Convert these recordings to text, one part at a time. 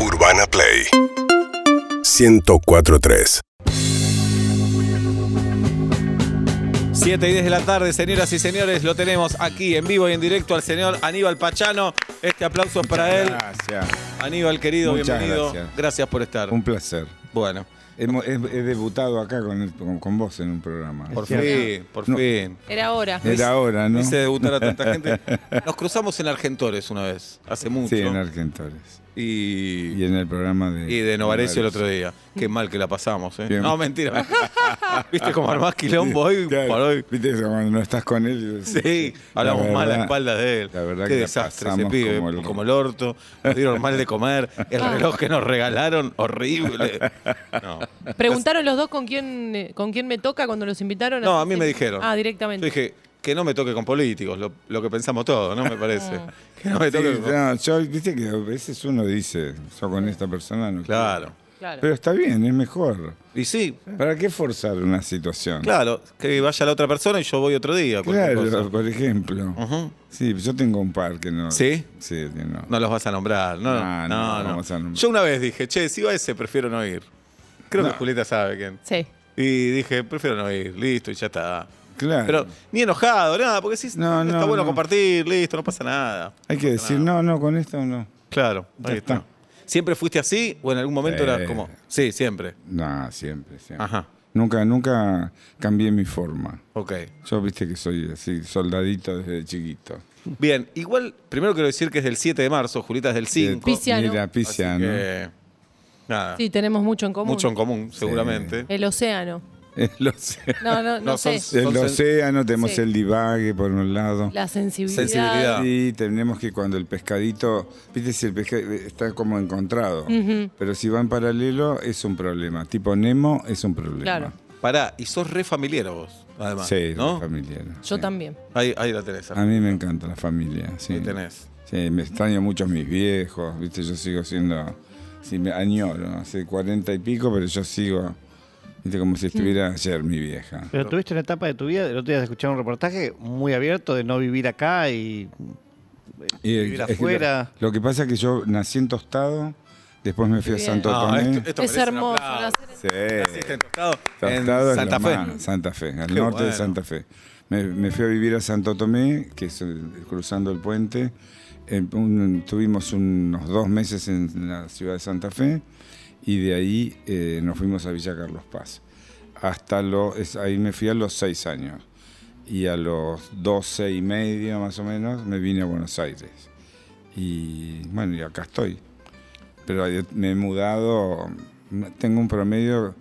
Urbana Play 1043 7 y 10 de la tarde, señoras y señores, lo tenemos aquí en vivo y en directo al señor Aníbal Pachano. Este aplauso es para él. Gracias. Aníbal, querido, Muchas bienvenido. gracias. Gracias por estar. Un placer. Bueno, he, he debutado acá con, el- con, con vos en un programa. por fin, por No. fin. Era hora. Era ahora, ¿no? Hice debutar a tanta gente. Nos cruzamos en Argentores una vez, hace mucho. Sí, en Argentores. Y, Y en el programa de... y de Novarecio el otro día. Qué mal que la pasamos, ¿eh? Bien. No, mentira. ¿Viste cómo armás quilombo hoy Claro, por hoy? Viste eso, cuando no estás con él. Sí, hablamos La mal a la verdad- espalda de él. la verdad Qué que desastre ese pibe, como como el- el, orto. Nos dieron mal de comer. El reloj que nos regalaron, horrible. No. Preguntaron los dos con quién, eh, con quién me toca cuando los invitaron. No, a mí me dijeron. Ah, Yo directamente. dije que no me toque con políticos, lo, lo que pensamos todos, ¿no? Me parece. Que no me Sí, toque con... no, yo, viste que a veces uno dice, yo con esta persona no Claro. quiero. Claro. Pero está bien, es mejor. Y sí, ¿Para qué forzar una situación? claro, que vaya la otra persona y yo voy otro día. Claro, cosa. por ejemplo. Sí, yo tengo un par que no. ¿Sí? Sí, que no. No los vas a nombrar. No, no, No, no, no. no vamos a nombrar. Yo una vez dije, che, si va ese, prefiero no ir. Creo que. Julieta sabe quién. Sí. Y dije, prefiero no ir, listo, y ya está. Claro. Pero ni enojado, nada, porque sí, No, está no, bueno no. compartir, listo, no pasa nada. Hay que decir, no, no, con esto no. Claro, ahí está. está. ¿Siempre fuiste así o en algún momento Sí. era como.? Sí, siempre. No, siempre, siempre. Ajá. Nunca, nunca cambié mi forma. Ok. Yo viste que soy así, soldadito desde chiquito. Bien, igual, primero quiero decir que es del 7 de marzo, Julieta es del 5. Pisciano. Mira, así pisciano. que, nada, Sí, tenemos mucho en común. mucho en común, seguramente. El océano. El océano, No, no, no, sé. el Son sen- océano, tenemos Sí. el divague por un lado. La sensibilidad. Sensibilidad. Sí, tenemos que cuando el pescadito, viste si el pescado está como encontrado, pero si va en paralelo es un problema. Tipo Nemo es un problema. Claro. Pará, y sos re familiar vos, además. Sí, ¿no? familiar. Yo sí. también. Ahí, ahí la tenés. A mí me encanta la familia, sí. Ahí tenés. Sí, me extraño mucho a mis viejos, viste, yo sigo siendo, sí, me añoro, hace cuarenta y pico, pero yo sigo, como si estuviera ayer mi vieja. Pero tuviste una etapa de tu vida, el otro día escuchar un reportaje muy abierto de no vivir acá y Y, eh, Vivir es que afuera. Lo, lo que pasa es que yo nací en Tostado, después me fui a Santo. No, Tomé. esto, esto Es hermoso. aplauso. nacer en- Sí. Naciste en Tostado, Tostado en es Santa lo Fe. Santa Fe, al Qué norte de. Santa Fe. Me, me fui a vivir a Santo Tomé, que es el- cruzando el puente. En un- tuvimos unos dos meses en la ciudad de Santa Fe y de ahí eh, nos fuimos a Villa Carlos Paz. Hasta los, ahí me fui a los seis años. Y a los doce y medio más o menos me vine a Buenos Aires. Y bueno, y acá estoy. Pero me he mudado, tengo un promedio,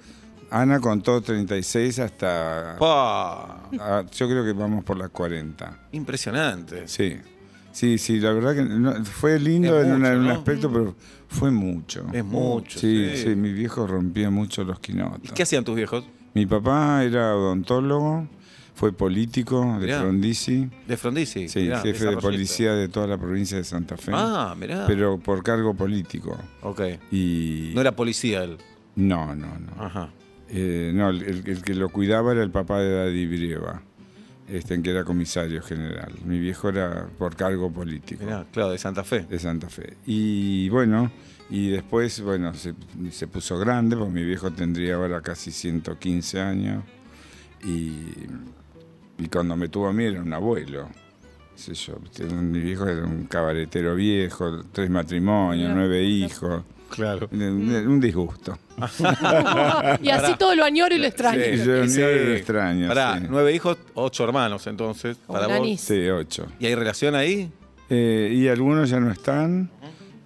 Ana contó 36 hasta, Pa, ah, yo creo que vamos por las 40. impresionante. Sí, sí, sí, la verdad que no- fue lindo en, una- un aspecto, pero fue mucho. Es mucho. Sí, sí. sí, mi viejo rompía mucho los ¿Y quinotos. qué hacían tus viejos? Mi papá era odontólogo, fue político de Mirá. Frondizi, De Frondizi. sí, mirá, jefe de policía de toda la provincia de Santa Fe, Ah, mirá. pero por cargo político. ok. Y No era policía él. no, no, no. Ajá. Eh, no, el, el que lo cuidaba era el papá de Daddy Brieva, este, que era comisario general. Mi viejo era por cargo político Mirá, claro, de Santa Fe. de Santa Fe. Y bueno, y después, bueno, se, se puso grande, porque mi viejo tendría ahora casi 115 años. Y, y cuando me tuvo a mí era un abuelo. mi viejo era un cabaretero viejo, tres matrimonios, nueve hijos. Claro. Un, disgusto. y así todo lo añoro y lo extraño. Sí, yo ni lo extraño, Pará, sí. nueve hijos, ocho hermanos, entonces. Como Para vos. Sí, ocho. ¿Y hay relación ahí? Eh, y algunos ya no están.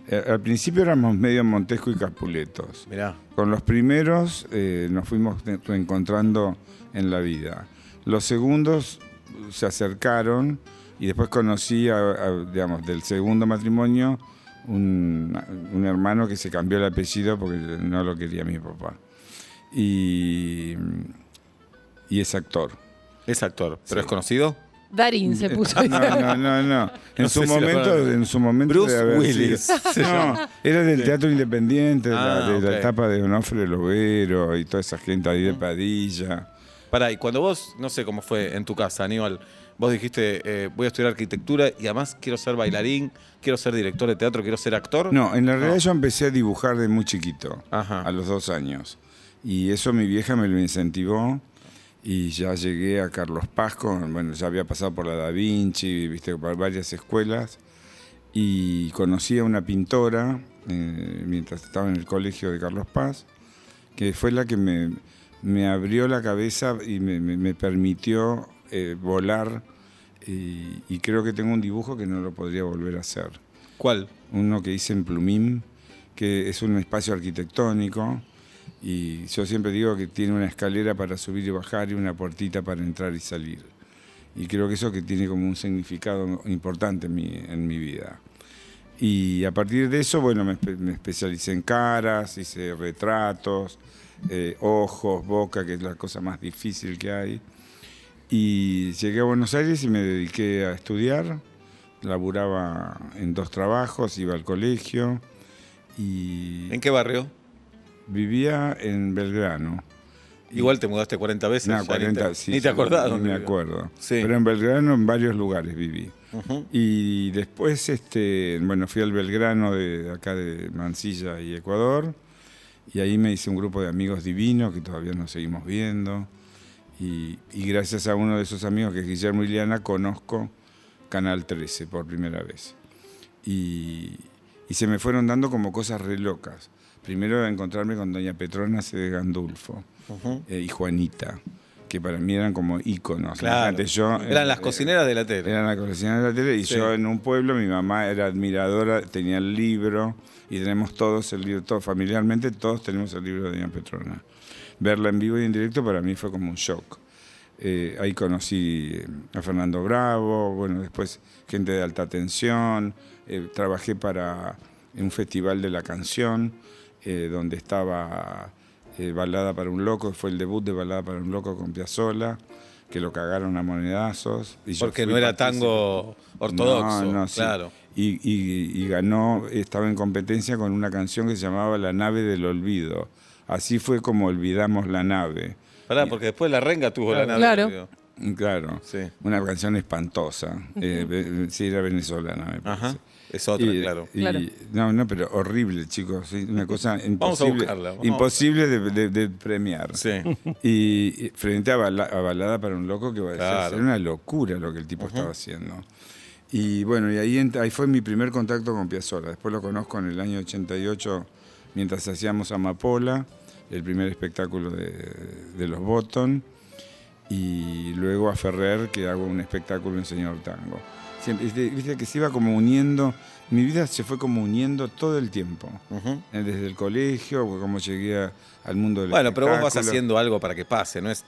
Eh, al principio éramos medio Montesco y Capuletos. Mirá. Con los primeros eh, nos fuimos reencontrando en la vida. Los segundos se acercaron y después conocí, a- a, digamos, del segundo matrimonio un, un hermano que se cambió el apellido porque no lo quería mi papá. Y, y es actor. Es actor, pero Sí. es conocido. Darín se puso. No, no, no, no. En No su si momento, en su momento Bruce Willis. sido- No, era del teatro independiente, de la- Ah, de la etapa de Onofre Lovero y toda esa gente ahí de Padilla. Pará, y cuando vos, no sé cómo fue en tu casa, Aníbal, vos dijiste, eh, voy a estudiar arquitectura y además quiero ser bailarín, quiero ser director de teatro, quiero ser actor. No, en la realidad yo empecé a dibujar de muy chiquito, Ajá. a los dos años. Y eso mi vieja me lo incentivó y ya llegué a Carlos Paz, con- bueno, ya había pasado por la Da Vinci, viste, por varias escuelas. Y conocí a una pintora eh, mientras estaba en el colegio de Carlos Paz, que fue la que me, me abrió la cabeza y me, me- me permitió eh, volar. Y, y creo que tengo un dibujo que no lo podría volver a hacer ¿Cuál? uno que hice en Plumín, que es un espacio arquitectónico, y yo siempre digo que tiene una escalera para subir y bajar y una puertita para entrar y salir. Y creo que eso que tiene como un significado importante en mi, en mi vida. Y a partir de eso, bueno, me especialicé en caras, hice retratos, eh, ojos, boca, que es la cosa más difícil que hay. Y llegué a Buenos Aires y me dediqué a estudiar. Laburaba en dos trabajos, iba al colegio y ¿En qué barrio? vivía en Belgrano. Igual te mudaste 40 veces. No, ya ni 40, te, sí, ni te acordás ni me acuerdo. Sí. Pero en Belgrano en varios lugares viví. Ujú. Y después, este, bueno, fui al Belgrano de acá de Mansilla y Ecuador. Y ahí me hice un grupo de amigos divinos que todavía nos seguimos viendo. Y, y gracias a uno de esos amigos, que es Guillermo Iliana, conozco Canal 13 por primera vez. Y, y se me fueron dando como cosas re locas. Primero encontrarme con Doña Petrona C. de Gandulfo eh, y Juanita, que para mí eran como íconos. Claro. Yo, Eran eh, las cocineras de la tele. eran la cocina de la tele y Sí. yo en un pueblo, mi mamá era admiradora, tenía el libro y tenemos todos el libro, todos familiarmente, todos tenemos el libro de Doña Petrona. Verla en vivo y en directo para mí fue como un shock. Eh, ahí conocí eh, a Fernando Bravo, bueno, después gente de alta tensión, eh, trabajé para un festival de la canción, eh, donde estaba Balada para un Loco, fue el debut de Balada para un Loco con Piazzolla, que lo cagaron a monedazos. y Porque no era partícipe. tango ortodoxo. No, no, sí. Claro. Y, y- y ganó, estaba en competencia con una canción que se llamaba La nave del olvido. Así fue como olvidamos la nave. Pará, porque después la renga tuvo la nave. Claro. Claro, Sí. una canción espantosa. Eh, sí, era venezolana, me parece. Ajá. Es otra, Y- claro. y- Claro. No, no, pero horrible, chicos. Una cosa Vamos a imposible, buscarla, vamos. imposible de, de- de premiar. Sí. Y, y frente a, Bala- a Balada para un Loco, que va a decir, Claro. era una locura lo que el tipo estaba haciendo. Y bueno, y ahí, ahí fue mi primer contacto con Piazzolla. Después lo conozco en el año 88, mientras hacíamos Amapola, el primer espectáculo de, de los Botton. Y luego a Ferrer, que hago un espectáculo en Señor Tango. Siempre, viste, que se iba como uniendo, mi vida se fue como uniendo todo el tiempo. Eh, Desde el colegio, como llegué a- al mundo del Bueno, pero vos vas haciendo algo para que pase, ¿no es?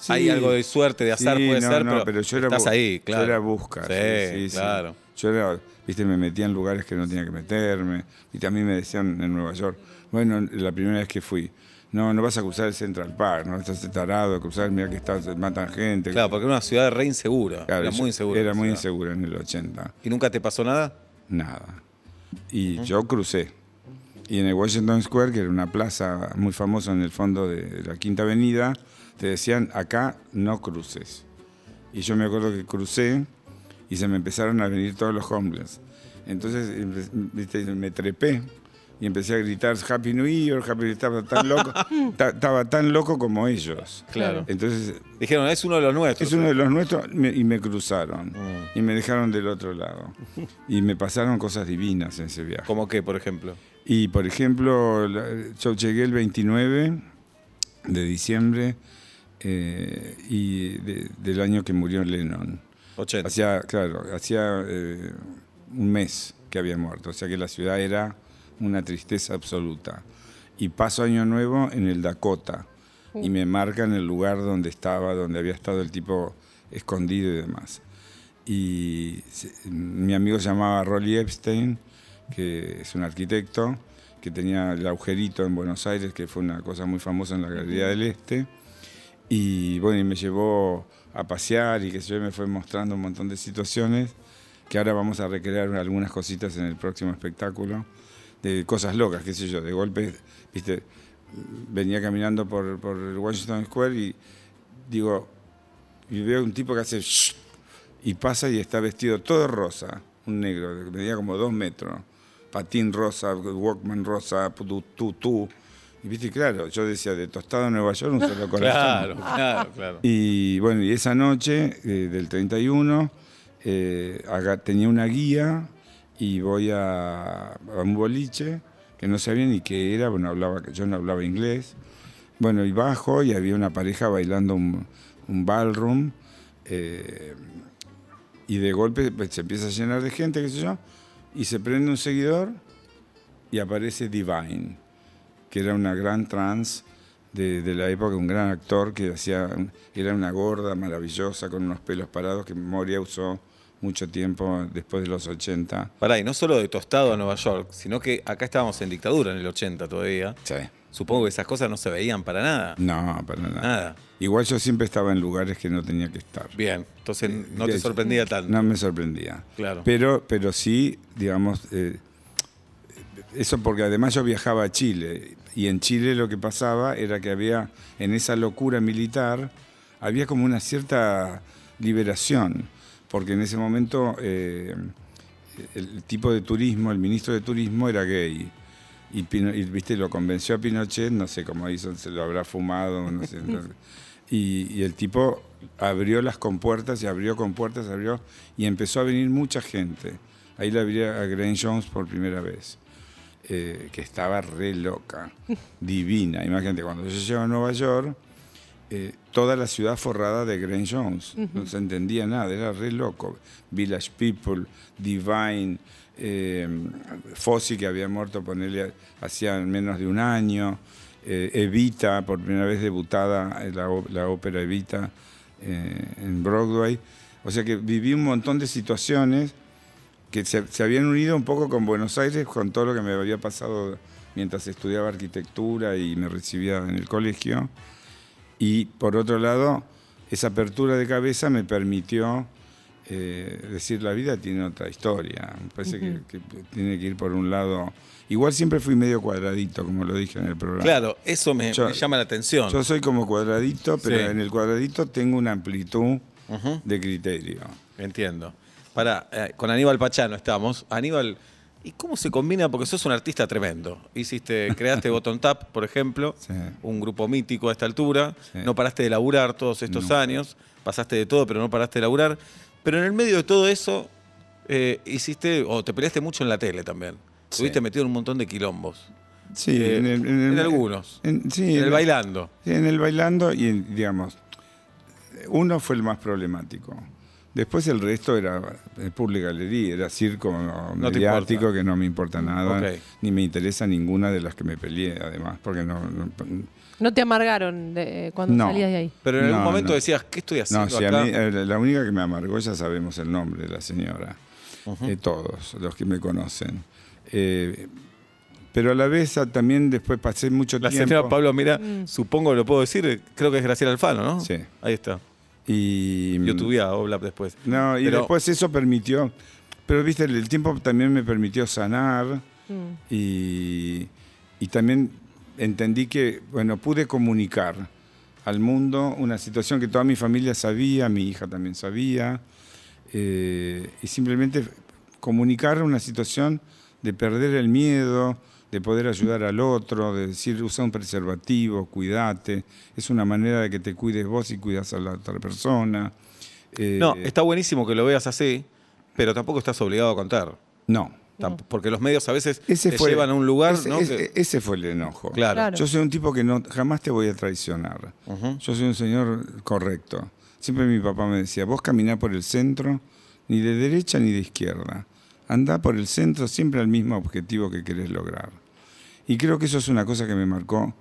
Sí. Hay algo de suerte, de azar, Sí, puede no, ser, no, pero, yo era estás bu- ahí, claro. Yo era busca. Sí, claro. Yo era, viste, me metía en lugares que no tenía que meterme. Y también me decían en Nueva York, bueno, la primera vez que fui, no, no vas a cruzar el Central Park, no estás tarado cruzar, mira que estás, matan gente. Claro, porque era una ciudad re insegura. Claro, era muy insegura. Era muy insegura en el 80. ¿Y nunca te pasó nada? Nada. Y yo crucé. Y en el Washington Square, que era una plaza muy famosa en el fondo de la Quinta Avenida, te decían, acá no cruces. Y yo me acuerdo que crucé y se me empezaron a venir todos los homeless. Entonces viste, me trepé y empecé a gritar Happy New Year, Happy estaba tan loco, ta- estaba tan loco como ellos. Claro. Entonces Dijeron, es uno de los nuestros. es uno de los nuestros me- y me cruzaron Mm. y me dejaron del otro lado. Y me pasaron cosas divinas en ese viaje. ¿Cómo qué, por ejemplo? Y por ejemplo, yo llegué el 29 de diciembre eh, y de- del año que murió Lennon. 80. Hacía, claro, hacía eh, un mes que había muerto, o sea que la ciudad era una tristeza absoluta. Y paso año nuevo en el Dakota y me marcan el lugar donde estaba, donde había estado el tipo escondido y demás. Y se- mi amigo se llamaba Rolly Epstein, que es un arquitecto, que tenía el agujerito en Buenos Aires, que fue una cosa muy famosa en la Galería del Este. Y bueno, y me llevó a pasear y que yo me fue mostrando un montón de situaciones que ahora vamos a recrear algunas cositas en el próximo espectáculo, de cosas locas, qué sé yo, de golpe, viste, venía caminando por, por el Washington Square y digo, y veo un tipo que hace shh, y pasa y está vestido todo rosa, un negro, medía como dos metros, patín rosa, Walkman rosa, tú, tú, tú. Y viste, claro, yo decía, de tostado a Nueva York, un solo corazón. Claro, claro, claro. Y bueno, y esa noche eh, del 31 eh, haga- tenía una guía y voy a, a un boliche que no sabía ni qué era, bueno, hablaba, yo no hablaba inglés. Bueno, y bajo y había una pareja bailando un, un ballroom eh, y de golpe pues, se empieza a llenar de gente, qué sé yo, y se prende un seguidor y aparece Divine, que era una gran trans de, de la época, un gran actor que hacía, era una gorda maravillosa con unos pelos parados que Moria usó mucho tiempo después de los 80. Pará, y no solo de tostado a Nueva York, sino que acá estábamos en dictadura en el 80 todavía. Sí. Supongo que esas cosas no se veían para nada. No, para nada. Nada. Igual yo siempre estaba en lugares que no tenía que estar. Bien, entonces no te sorprendía tanto. No me sorprendía. Claro. Pero, pero sí, digamos, eh, eso porque además yo viajaba a Chile y en Chile lo que pasaba era que había, en esa locura militar, había como una cierta liberación, porque en ese momento eh, el tipo de turismo, el ministro de turismo era gay. Y, Pino- y, viste, lo convenció a Pinochet, no sé cómo hizo, se lo habrá fumado, no sé. no- y, y el tipo abrió las compuertas y abrió compuertas, abrió, y empezó a venir mucha gente. Ahí la vi a Grace Jones por primera vez, eh, que estaba re loca, divina. Imagínate, cuando yo llego a Nueva York, eh, toda la ciudad forrada de Grace Jones, no se entendía nada, era re loco. Village People, Divine, eh, Fossi, que había muerto, ponerle, hacía menos de un año, eh, Evita, por primera vez debutada la, la ópera Evita en Broadway. O sea que viví un montón de situaciones que se, se habían unido un poco con Buenos Aires, con todo lo que me había pasado mientras estudiaba arquitectura y me recibía en el colegio. Y por otro lado, esa apertura de cabeza me permitió eh, decir la vida tiene otra historia. Me parece que, que tiene que ir por un lado. Igual siempre fui medio cuadradito, como lo dije en el programa. Claro, eso me, Yo- me llama la atención. Yo soy como cuadradito, pero Sí. en el cuadradito tengo una amplitud de criterio. Entiendo. Para, con Aníbal Pachano estamos. Aníbal, ¿y cómo se combina? Porque sos un artista tremendo. Hiciste, creaste Bottom Tap, por ejemplo, Sí. un grupo mítico a esta altura. Sí. No paraste de laburar todos estos años. Pasaste de todo, pero no paraste de laburar. Pero en el medio de todo eso, eh, hiciste, o te peleaste mucho en la tele también. Sí. Estuviste metido en un montón de quilombos. Sí, Eh, en algunos. en- sí, En el bailando. Sí, en el bailando y, digamos, uno fue el más problemático. Después el resto era eh, Public Galería, era circo No mediático que no me importa nada, ni me interesa ninguna de las que me peleé, además, porque no... no, No te amargaron de- cuando No. salías de ahí. Pero en algún momento no. decías, ¿qué estoy haciendo no, a mí, eh, la única que me amargó, ya sabemos el nombre de la señora, eh, todos los que me conocen. Eh, pero a la vez ah, también después pasé mucho La tiempo... señora Pablo, mira, Mm. supongo que lo puedo decir, creo que es Graciela Alfano, ¿no? Sí. Ahí está. Y, YouTube o Blab después. No, y Pero- después eso permitió, pero viste, el, el tiempo también me permitió sanar Mm. y, y también entendí que, bueno, pude comunicar al mundo una situación que toda mi familia sabía, mi hija también sabía, eh, y simplemente comunicar una situación de perder el miedo, de poder ayudar al otro, de decir, usa un preservativo, cuídate, es una manera de que te cuides vos y cuidas a la otra persona. Eh, No, está buenísimo que lo veas así, pero tampoco estás obligado a contar. No. Tamp- Porque los medios a veces Ese te fue, llevan a un lugar, ese, ¿no? ese- fue el enojo. claro. Claro. Yo soy un tipo que no jamás te voy a traicionar. Yo soy un señor correcto. Siempre mi papá me decía, vos caminá por el centro, ni de derecha ni de izquierda. Andá por el centro siempre al mismo objetivo que querés lograr. Y creo que eso es una cosa que me marcó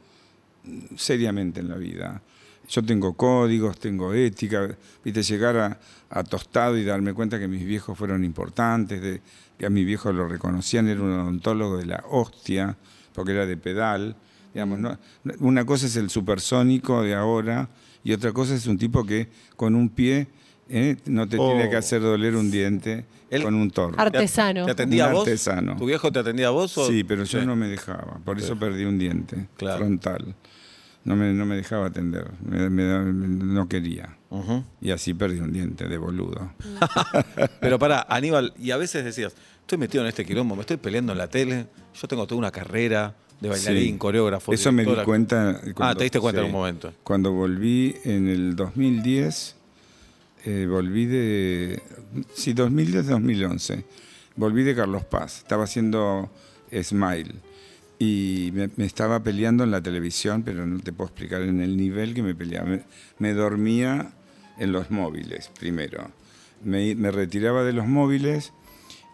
seriamente en la vida. Yo tengo códigos, tengo ética, viste, llegar a, a tostado y darme cuenta que mis viejos fueron importantes, de, que a mi viejo lo reconocían, era un odontólogo de la hostia, porque era de pedal. Digamos, ¿no? Una cosa es el supersónico de ahora y otra cosa es un tipo que con un pie ¿eh? no te Oh. tiene que hacer doler un diente Él- con un torno. Arte- Artesano. ¿Te atendía Un a vos? artesano. ¿Tu viejo te atendía a vos? O? Sí, pero yo Sí. no me dejaba, por eso perdí un diente Claro. frontal. No me, no me dejaba atender, me- me no quería. Y así perdí un diente de boludo. Pero para Aníbal, y a veces decías, estoy metido en este quilombo, me estoy peleando en la tele, yo tengo toda una carrera de bailarín, Sí. coreógrafo. Eso me di cuenta. Ah, te diste cuenta en un momento. Cuando volví en el 2010, eh, volví de. Sí, 2010-2011. Volví de Carlos Paz. Estaba haciendo Smile. Y me, estaba peleando en la televisión, pero no te puedo explicar en el nivel que me peleaba. Me, me dormía en los móviles primero. Me, me retiraba de los móviles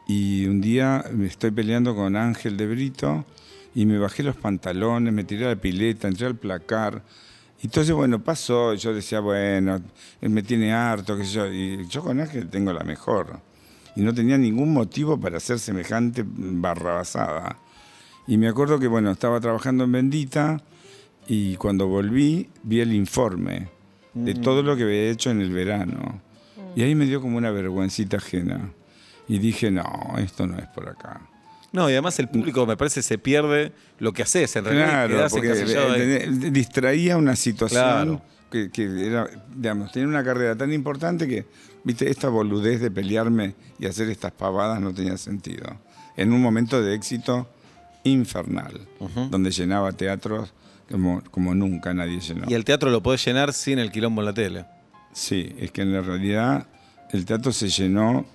y un día me estoy peleando con Ángel de Brito y me bajé los pantalones, me tiré a la pileta, entré al placar. Y entonces, bueno, pasó, yo decía, bueno, él me tiene harto, qué sé yo. Y yo con Ángel tengo la mejor. Y no tenía ningún motivo para hacer semejante barrabasada. Y me acuerdo que, bueno, estaba trabajando en Bendita y cuando volví vi el informe de todo lo que había hecho en el verano. Y ahí me dio como una vergüencita ajena. Y dije, no, esto no es por acá. No, y además el público me parece se pierde lo que haces en realidad. Claro, porque distraía una situación Claro. que, que era, digamos, tenía una carrera tan importante que, viste, esta boludez de pelearme y hacer estas pavadas no tenía sentido. En un momento de éxito infernal, donde llenaba teatros como, como nunca nadie llenó. Y el teatro lo podés llenar sin el quilombo en la tele. Sí, es que en la realidad el teatro se llenó,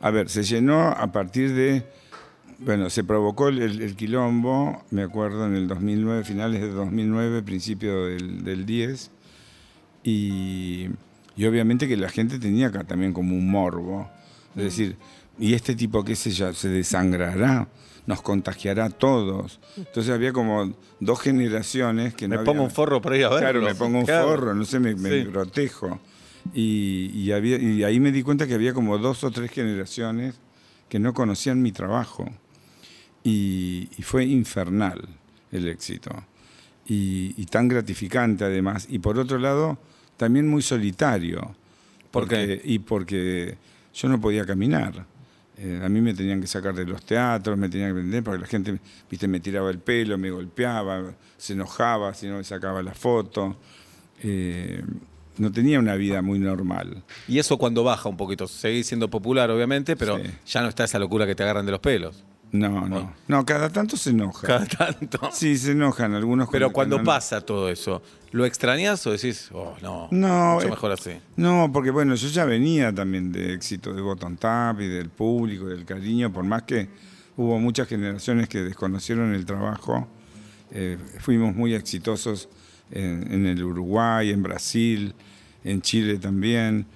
a ver, se llenó a partir de, bueno, se provocó el, el- el quilombo, me acuerdo, en el 2009, finales de 2009, principio del, del 10, y, y obviamente que la gente tenía acá también como un morbo, es decir, ¿y este tipo qué sé yo, se desangrará? Nos contagiará a todos. Entonces había como dos generaciones que Me no pongo había- un forro para ir a verlo. Claro, me pongo un Claro. forro, no sé, me, me Sí. protejo. Y, y había, y ahí me di cuenta que había como dos o tres generaciones que no conocían mi trabajo. Y, y fue infernal el éxito. Y, y tan gratificante además. Y por otro lado, también muy solitario. ¿Por Porque- Y porque yo no podía caminar. Eh, a mí me tenían que sacar de los teatros, me tenían que vender porque la gente viste, me tiraba el pelo, me golpeaba, se enojaba si no me sacaba la foto. Eh, no tenía una vida muy normal. Y eso cuando baja un poquito. Seguís siendo popular, obviamente, pero Sí. ya no está esa locura que te agarran de los pelos. No, no. No, cada tanto se enoja. Cada tanto. Sí, se enojan algunos. Pero cuando pasa todo eso, ¿lo extrañas o decís, oh, no, No, mucho eh, mejor así? No, porque bueno, yo ya venía también de éxito de Bottom Tap y del público, del cariño, por más que hubo muchas generaciones que desconocieron el trabajo, eh, fuimos muy exitosos en, en el Uruguay, en Brasil, en Chile también,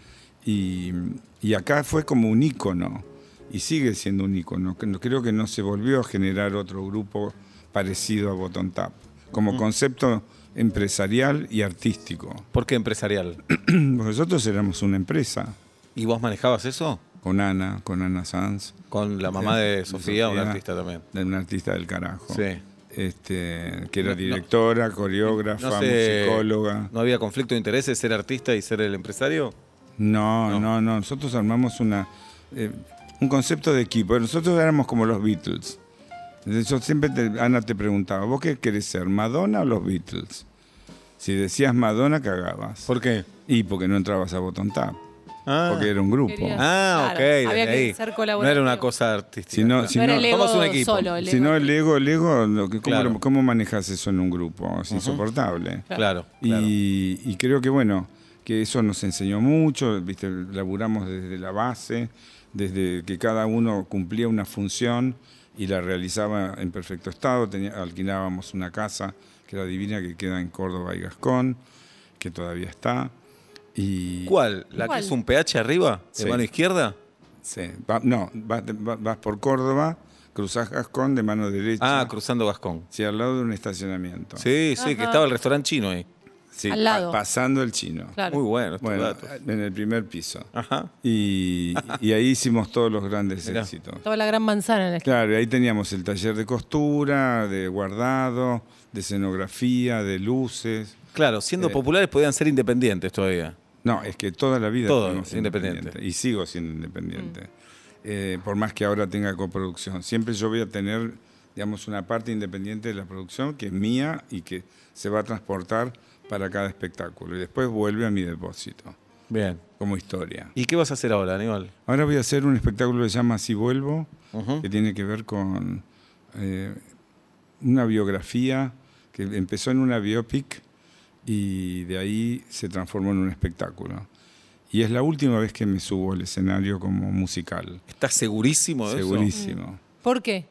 y, y acá fue como un ícono, y sigue siendo un ícono. Que no- Creo que no se volvió a generar otro grupo parecido a Bottom Tap, como concepto empresarial y artístico. ¿Por qué empresarial? Nosotros éramos una empresa ¿Y vos manejabas eso? con Ana, con Ana Sanz, Con la mamá de Sofía, una artista también. de una artista del carajo. Sí. Este, que era No, no. directora, coreógrafa, No sé, musicóloga. ¿No había conflicto de intereses ser artista y ser el empresario? No, No. no, no. Nosotros armamos una, eh, un concepto de equipo. Nosotros éramos como los Beatles. Entonces, Yo siempre, te- Ana te preguntaba, ¿vos qué querés ser, Madonna o los Beatles? Si decías Madonna, cagabas. ¿Por qué? Y porque no entrabas a Bottom Tap, Ah, porque era un grupo. Querías- ah ok, Claro, había que ahí. ser no era una cosa artística. Si no- claro. si no era no- el ego un equipo. solo. El Si ego- no, el ego, el ego, lo que- ¿cómo, Claro. cómo manejas eso en un grupo? Es insoportable. Claro, claro. Y, y creo que, bueno, que eso nos enseñó mucho, ¿viste? laburamos desde la base, desde que cada uno cumplía una función y la realizaba en perfecto estado. Tenía- alquilábamos una casa que era divina, que queda en Córdoba y Gascón, que todavía está. Y, ¿Cuál? ¿La ¿Cuál? que es un PH arriba? ¿De Sí. mano izquierda? Sí, va- no, vas, vas- vas por Córdoba, cruzás Gascón de mano derecha. Ah, cruzando Gascón. Sí, al lado de un estacionamiento. Sí, sí, que estaba el restaurante chino ahí. Sí, Al lado. pa- pasando el chino. Claro. Muy bueno, estos Bueno, datos. en el primer piso. Ajá. Y, y ahí hicimos todos los grandes Mirá. éxitos. Toda la gran manzana en la Claro, y ahí teníamos el taller de costura, de guardado, de escenografía, de luces. Claro, siendo Eh. populares podían ser independientes todavía. No, es que toda la vida Todo independiente. independientes. Y sigo siendo independiente. Eh, por más que ahora tenga coproducción. Siempre yo voy a tener digamos, una parte independiente de la producción que es mía y que se va a transportar para cada espectáculo. Y después vuelve a mi depósito, Bien. como historia. ¿Y qué vas a hacer ahora, Aníbal? Ahora voy a hacer un espectáculo que se llama Si Vuelvo, que tiene que ver con eh, una biografía que empezó en una biopic y de ahí se transformó en un espectáculo. Y es la última vez que me subo al escenario como musical. ¿Estás segurísimo de eso? Segurísimo. ¿Por qué?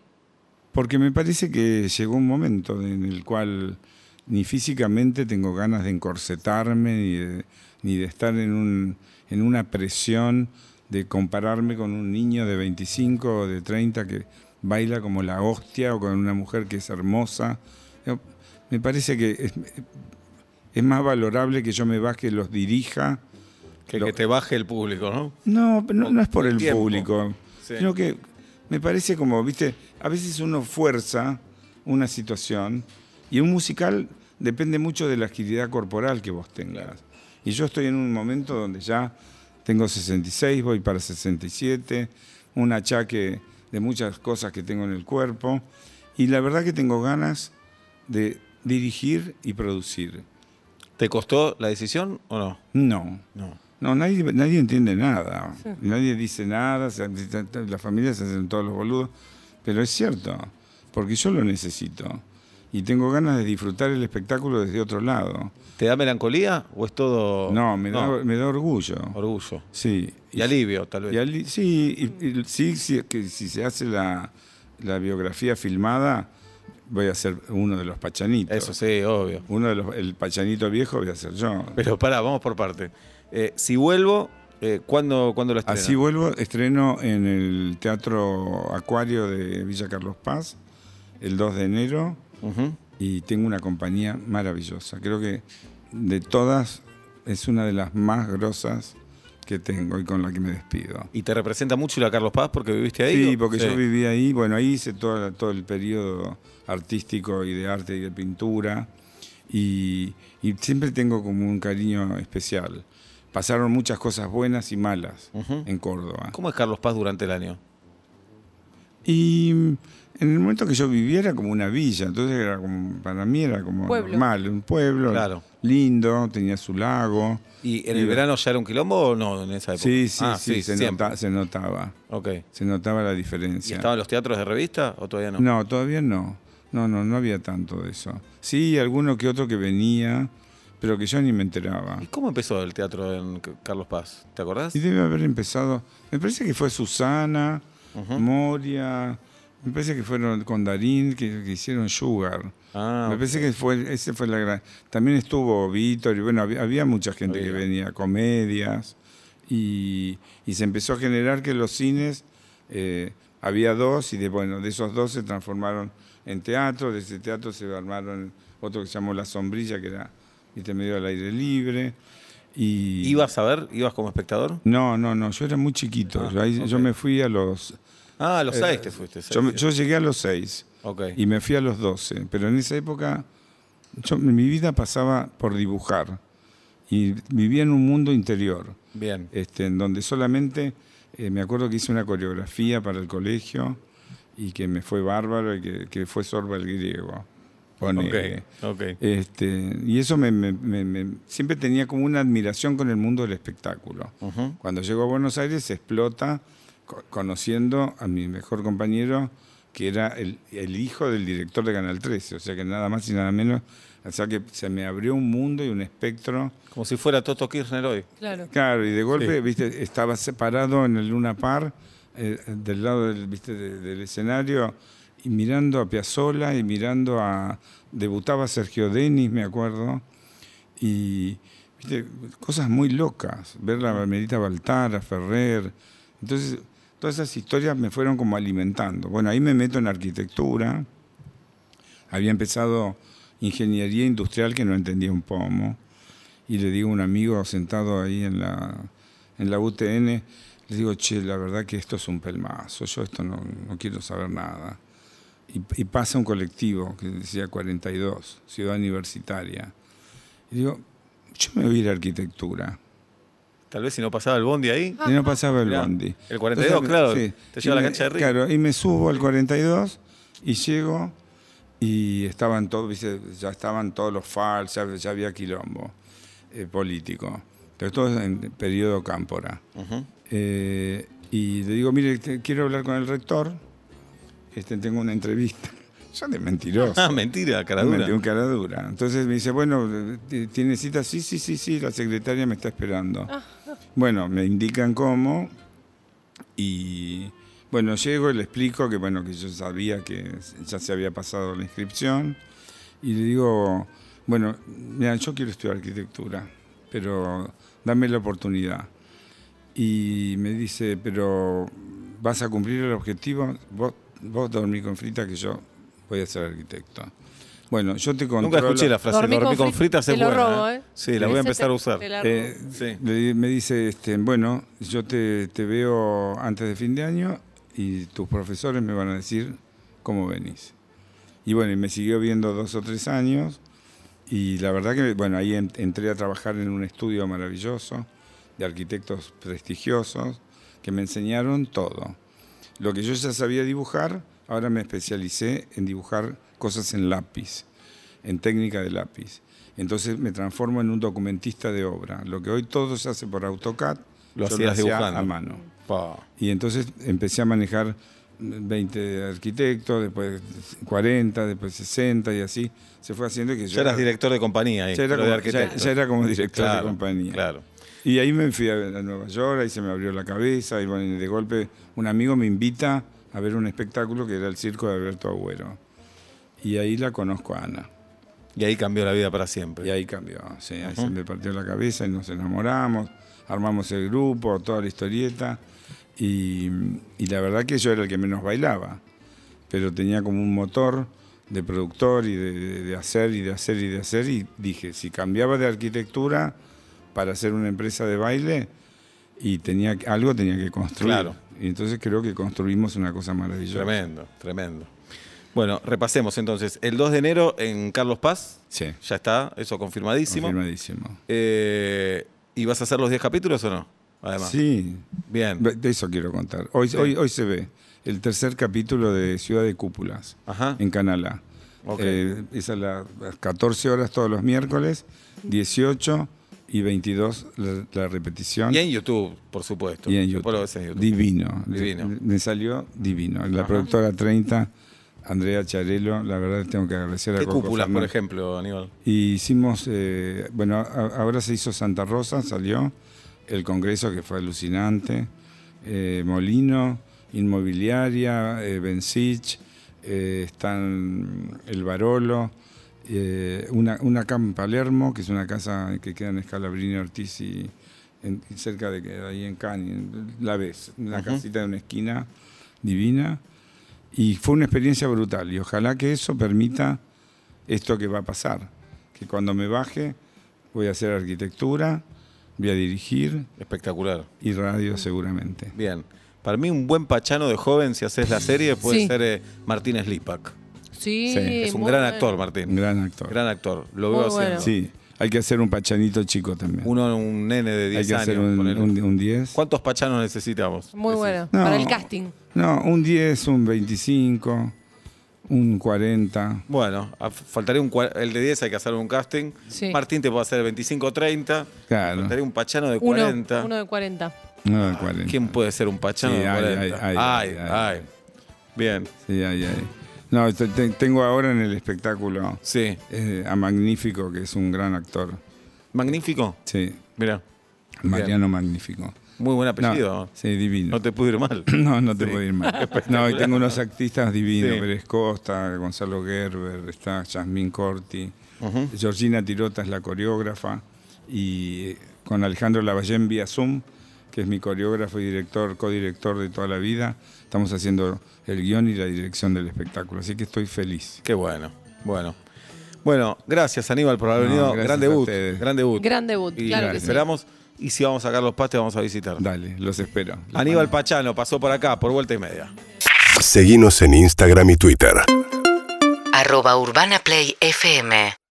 Porque me parece que llegó un momento en el cual ni físicamente tengo ganas de encorsetarme, ni de, ni de estar en, un, en una presión de compararme con un niño de 25 o de 30 que baila como la hostia o con una mujer que es hermosa. Me parece que es, es más valorable que yo me baje, los dirija. Que, Lo- que te baje el público, ¿no? No, no, no es por El el público, Sí. sino que me parece como, viste, a veces uno fuerza una situación y un musical depende mucho de la agilidad corporal que vos tengas. Y yo estoy en un momento donde ya tengo 66, voy para 67, un achaque de muchas cosas que tengo en el cuerpo y la verdad que tengo ganas de dirigir y producir. ¿Te costó la decisión o no? No, No. no, nadie, nadie entiende nada. Nadie dice nada. Las familias se hacen todos los boludos. Pero es cierto, porque yo lo necesito. Y tengo ganas de disfrutar el espectáculo desde otro lado. ¿Te da melancolía o es todo.? No, me da, me da orgullo. Orgullo. Sí. Y alivio, tal vez. Y ali- sí, y- y sí, sí, que si se hace la, la biografía filmada, voy a ser uno de los pachanitos. Eso sí, obvio. Uno de los, el pachanito viejo voy a ser yo. Pero pará, vamos por parte. Eh, si vuelvo, eh, ¿cuándo, ¿cuándo lo estrenas? Así vuelvo, estreno en el Teatro Acuario de Villa Carlos Paz el 2 de enero Y tengo una compañía maravillosa. Creo que de todas es una de las más grosas que tengo y con la que me despido. ¿Y te representa mucho la Carlos Paz porque viviste ahí? Sí, o- porque Sí. yo viví ahí, bueno, ahí hice todo, todo el periodo artístico y de arte y de pintura y, y siempre tengo como un cariño especial. Pasaron muchas cosas buenas y malas en Córdoba. ¿Cómo es Carlos Paz durante el año? Y en el momento que yo vivía era como una villa, entonces era como, para mí era como Pueblo. normal, un pueblo Claro. lindo, tenía su lago. ¿Y en Y- el verano ya era un quilombo o no en esa época? Sí, sí, Ah, sí, se, siempre. nota- se notaba, se notaba la ¿Y diferencia. estaban los teatros de revista o todavía no? No, todavía no. No, no, no había tanto de eso. Sí, alguno que otro que venía, pero que yo ni me enteraba. ¿Y cómo empezó el teatro en Carlos Paz? ¿Te acordás? Y debe haber empezado, me parece que fue Susana. Moria, me parece que fueron con Darín, que, que hicieron Sugar. Ah, Me parece que fue, ese fue la gran. También estuvo Víctor, y bueno, había, había mucha gente que venía, comedias, y, y se empezó a generar que los cines, eh, había dos, y de, bueno, de esos dos se transformaron en teatro, de ese teatro se armaron otro que se llamó La Sombrilla, que era medio al aire libre. Y, ¿Ibas a ver? ¿Ibas como espectador? No, no, no, yo era muy chiquito. Ah, yo, ahí- yo ok. me fui a los. Ah, a los eh, seis te fuiste. seis, Yo, yo llegué a los seis. Ok. Y me fui a los 12, pero en esa época yo, mi vida pasaba por dibujar y vivía en un mundo interior, Bien. este, en donde solamente eh, me acuerdo que hice una coreografía para el colegio y que me fue bárbaro y que, que fue Sorba el griego. ponele. Ok, ok. Este, y eso me, me- me- siempre tenía como una admiración con el mundo del espectáculo. Ujú. Cuando llego a Buenos Aires explota conociendo a mi mejor compañero, que era el, el hijo del director de Canal 13, o sea que nada más y nada menos, o sea que se me abrió un mundo y un espectro. Como si fuera Toto Kirchner hoy. Claro. Claro, y de golpe, Sí. viste, estaba separado en el Luna Par, eh, del lado del, viste, de- del escenario, y mirando a Piazzolla y mirando a... Debutaba Sergio Denis, me acuerdo, y viste, cosas muy locas, ver la Merita Baltar, a Ferrer. Entonces, todas esas historias me fueron como alimentando. Bueno, ahí me meto en arquitectura. Había empezado ingeniería industrial que no entendía un pomo. Y le digo a un amigo sentado ahí en la, en la UTN, le digo, che, la verdad que esto es un pelmazo, yo esto no, no quiero saber nada. Y, pasa un colectivo que decía 42, Ciudad Universitaria. Y digo, yo me voy a ir a arquitectura. Tal vez si no pasaba el bondi ahí. Y no pasaba el Mirá, bondi. el 42, claro, te lleva a la me- cancha de Río. Claro, y me subo al 42 Y llego y estaban todos, ya estaban todos los FARC, ya, ya había quilombo eh, político. Pero todo en periodo cámpora. Eh, y le digo, mire, te- quiero hablar con el rector, este, tengo una entrevista. Yo de mentiroso. Ah, mentira, cara Un dura. menti- Un cara dura. Entonces me dice, bueno, ¿t- ¿tiene cita? Sí, sí, sí, sí, la secretaria me está esperando. Bueno, me indican cómo y bueno, llego y le explico que bueno, que yo sabía que ya se había pasado la inscripción y le digo, bueno, mira, yo quiero estudiar arquitectura, pero dame la oportunidad. Y me dice, pero vas a cumplir el objetivo, vos, vos dormí con frita que yo voy a ser arquitecto. Bueno, yo te controlo. Nunca escuché la frase Dormí dormí con con fri- fritas es lo buena. robo, ¿eh? ¿eh? Sí, la voy a empezar a usar. Eh, Sí. le- me dice, este, bueno, yo te, te veo antes de fin de año y tus profesores me van a decir cómo venís. Y bueno, y me siguió viendo dos o tres años y la verdad que, bueno, ahí en- entré a trabajar en un estudio maravilloso de arquitectos prestigiosos que me enseñaron todo. Lo que yo ya sabía dibujar, ahora me especialicé en dibujar cosas en lápiz, en técnica de lápiz. Entonces me transformo en un documentista de obra. Lo que hoy todo se hace por AutoCAD, Lo yo hacías hacía dibujando. a mano. Pa. Y entonces empecé a manejar 20 arquitectos, después 40, después 60 y así. Se fue haciendo que yo Ya eras era- director de compañía ahí, ya era pero de como- ya- ya era como director de Claro, compañía. Claro. Y ahí me fui a, a Nueva York, ahí se me abrió la cabeza, y bueno, y de golpe un amigo me invita a ver un espectáculo que era el circo de Alberto Agüero. Y ahí la conozco a Ana. Y ahí cambió la vida para siempre. Y ahí cambió, sí, ahí se me partió la cabeza y nos enamoramos, armamos el grupo, toda la historieta. Y, y la verdad que yo era el que menos bailaba, pero tenía como un motor de productor y de, de- de hacer y de hacer y de hacer. Y dije, si cambiaba de arquitectura para hacer una empresa de baile, y tenía algo tenía que construir. Claro. Y entonces creo que construimos una cosa maravillosa. Tremendo, tremendo. Bueno, repasemos entonces. El 2 de enero en Carlos Paz, Sí, ya está, eso confirmadísimo. confirmadísimo. Eh, ¿Y vas a hacer los 10 capítulos o no? Además. Sí, Bien. De eso quiero contar. Hoy, Sí. hoy, hoy se ve el tercer capítulo de Ciudad de Cúpulas Ajá. en Canal A. Ok. Eh, es a la- las 14 horas todos los miércoles, 18 y 22 la, la repetición. Y en YouTube, por supuesto. Y en Después lo YouTube. ves en YouTube. Divino. Divino. Me, me salió divino. La Ajá. productora 30, Andrea Charelo, la verdad tengo que agradecer a ¿Qué Coco cúpulas, por ejemplo, Aníbal? Y hicimos, eh, bueno, a- ahora se hizo Santa Rosa, salió el Congreso que fue alucinante, eh, Molino, Inmobiliaria, eh, Bensich, eh, están el Barolo, eh, una, una acá en Palermo, que es una casa que queda en Escalabrini Ortiz y en- cerca de que- ahí en Cani, la ves, una casita de una esquina divina. Y fue una experiencia brutal y ojalá que eso permita esto que va a pasar, que cuando me baje voy a hacer arquitectura, voy a dirigir Espectacular. y radio seguramente. Bien. Para mí, un buen pachano de joven, si haces la serie, puede Sí. ser eh, Martín Slipak. Sí, Sí, Es un gran actor, Un Martín. gran actor. Gran actor. Lo veo bueno. haciendo. Sí, hay que hacer un pachanito chico también. Uno, un nene de 10 hay que años. hacer un, ponele. un, un 10. ¿Cuántos pachanos necesitamos? Muy Decís. bueno. No. Para el casting. No, un 10, un 25, un 40. Bueno, faltaría un el de 10 hay que hacer un casting. Sí. Martín te puede hacer 25-30. Claro, Faltaría un pachano de Uno, 40. uno de 40. no de 40. ¿Quién puede ser un pachano Sí, de hay, 40? hay, ay, hay. ay. Bien, Sí, ay, ay. No, te- te- tengo ahora en el espectáculo sí. eh, a Magnífico, que es un gran actor. Magnífico. Sí, Mira, Mariano Magnífico. muy buen No, apellido. sí, divino. No te pudo ir mal. No, no te Sí. puedo ir mal. No, y tengo unos artistas divinos, Sí. Pérez Costa, Gonzalo Gerber, está Yasmín Corti. Georgina Tirota es la coreógrafa, y con Alejandro Lavallén vía Zoom, que es mi coreógrafo y director, codirector de toda la vida, estamos haciendo el guion y la dirección del espectáculo, así que estoy feliz. Qué bueno. Bueno. Bueno, gracias Aníbal por haber No, venido. gracias Gran debut. Gran debut. Gran debut, Y claro que sí. esperamos. Y si vamos a sacar los pastes, vamos a visitar. Dale, los espero. Aníbal Pachano pasó por acá, por vuelta y media. Seguinos en Instagram y Twitter. arroba Urbana Play FM